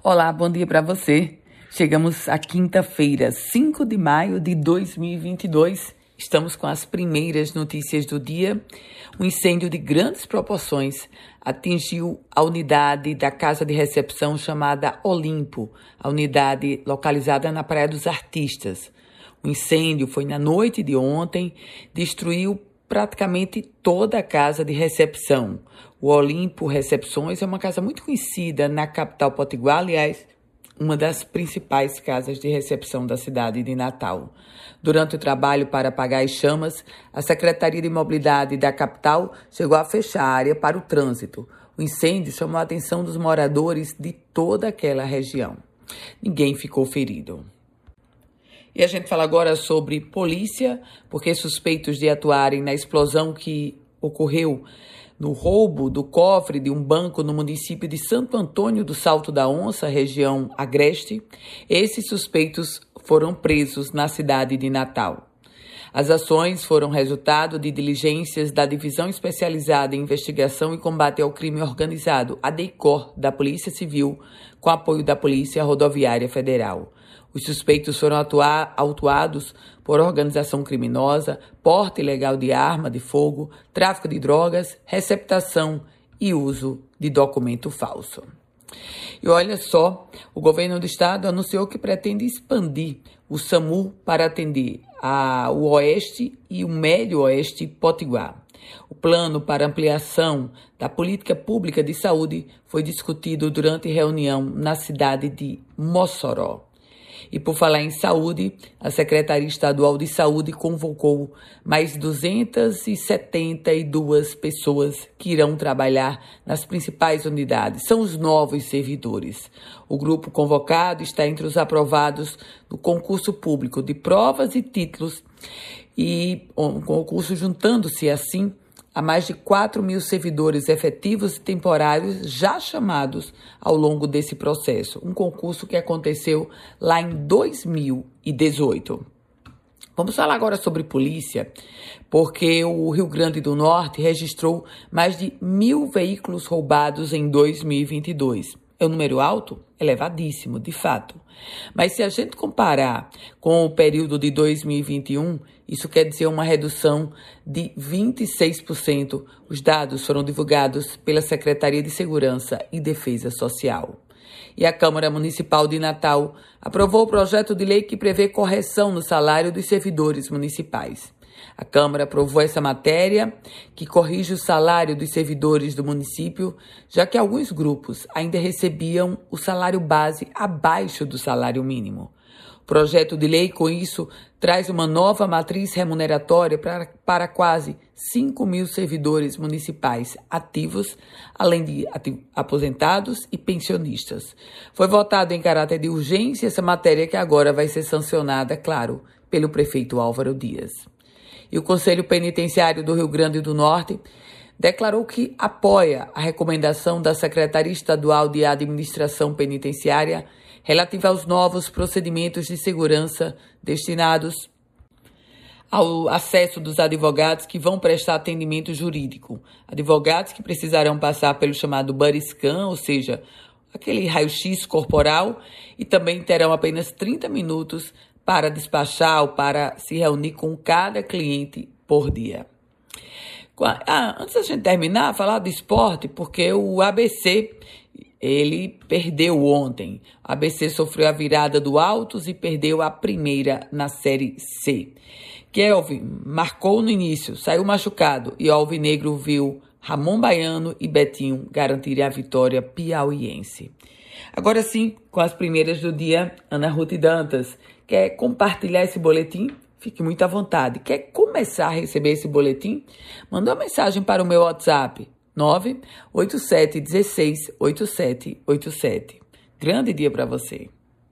Olá, bom dia para você. Chegamos à quinta-feira, 5 de maio de 2022. Estamos com as primeiras notícias do dia. Um incêndio de grandes proporções atingiu a unidade da casa de recepção chamada Olimpo, a unidade localizada na Praia dos Artistas. O incêndio foi na noite de ontem, destruiu praticamente toda a casa de recepção. O Olimpo Recepções é uma casa muito conhecida na capital potiguar, aliás, uma das principais casas de recepção da cidade de Natal. Durante o trabalho para apagar as chamas, a Secretaria de Mobilidade da capital chegou a fechar a área para o trânsito. O incêndio chamou a atenção dos moradores de toda aquela região. Ninguém ficou ferido. E a gente fala agora sobre polícia, porque suspeitos de atuarem na explosão que ocorreu no roubo do cofre de um banco no município de Santo Antônio do Salto da Onça, região agreste, esses suspeitos foram presos na cidade de Natal. As ações foram resultado de diligências da Divisão Especializada em Investigação e Combate ao Crime Organizado, a DEICOR, da Polícia Civil, com apoio da Polícia Rodoviária Federal. Os suspeitos foram atuar, autuados por organização criminosa, porte ilegal de arma de fogo, tráfico de drogas, receptação e uso de documento falso. E olha só, o governo do estado anunciou que pretende expandir o SAMU para atender o Oeste e o Médio Oeste Potiguar. O plano para ampliação da política pública de saúde foi discutido durante reunião na cidade de Mossoró. E por falar em saúde, a Secretaria Estadual de Saúde convocou mais 272 pessoas que irão trabalhar nas principais unidades. São os novos servidores. O grupo convocado está entre os aprovados no concurso público de provas e títulos e o concurso juntando-se assim a mais de 4 mil servidores efetivos e temporários já chamados ao longo desse processo, um concurso que aconteceu lá em 2018. Vamos falar agora sobre polícia, porque o Rio Grande do Norte registrou mais de mil veículos roubados em 2022. É um número alto? Elevadíssimo, de fato. Mas se a gente comparar com o período de 2021, isso quer dizer uma redução de 26%. Os dados foram divulgados pela Secretaria de Segurança e Defesa Social. E a Câmara Municipal de Natal aprovou o projeto de lei que prevê correção no salário dos servidores municipais. A Câmara aprovou essa matéria, que corrige o salário dos servidores do município, já que alguns grupos ainda recebiam o salário base abaixo do salário mínimo. O projeto de lei, com isso, traz uma nova matriz remuneratória para, para quase 5 mil servidores municipais ativos, além de aposentados e pensionistas. Foi votado em caráter de urgência essa matéria que agora vai ser sancionada, claro, pelo prefeito Álvaro Dias e o Conselho Penitenciário do Rio Grande do Norte declarou que apoia a recomendação da Secretaria Estadual de Administração Penitenciária relativa aos novos procedimentos de segurança destinados ao acesso dos advogados que vão prestar atendimento jurídico. Advogados que precisarão passar pelo chamado body scan, ou seja, aquele raio-x corporal, e também terão apenas 30 minutos para despachar ou para se reunir com cada cliente por dia. Ah, antes da gente terminar, falar do esporte, porque o ABC ele perdeu ontem. O ABC sofreu a virada do Altos e perdeu a primeira na Série C. Kelvin marcou no início, saiu machucado e o Alvinegro viu Ramon Baiano e Betinho garantirem a vitória piauiense. Agora sim, com as primeiras do dia, Ana Ruth Dantas Quer compartilhar esse boletim? Fique muito à vontade. Quer começar a receber esse boletim? Manda uma mensagem para o meu WhatsApp 987 16 8787. Grande dia para você.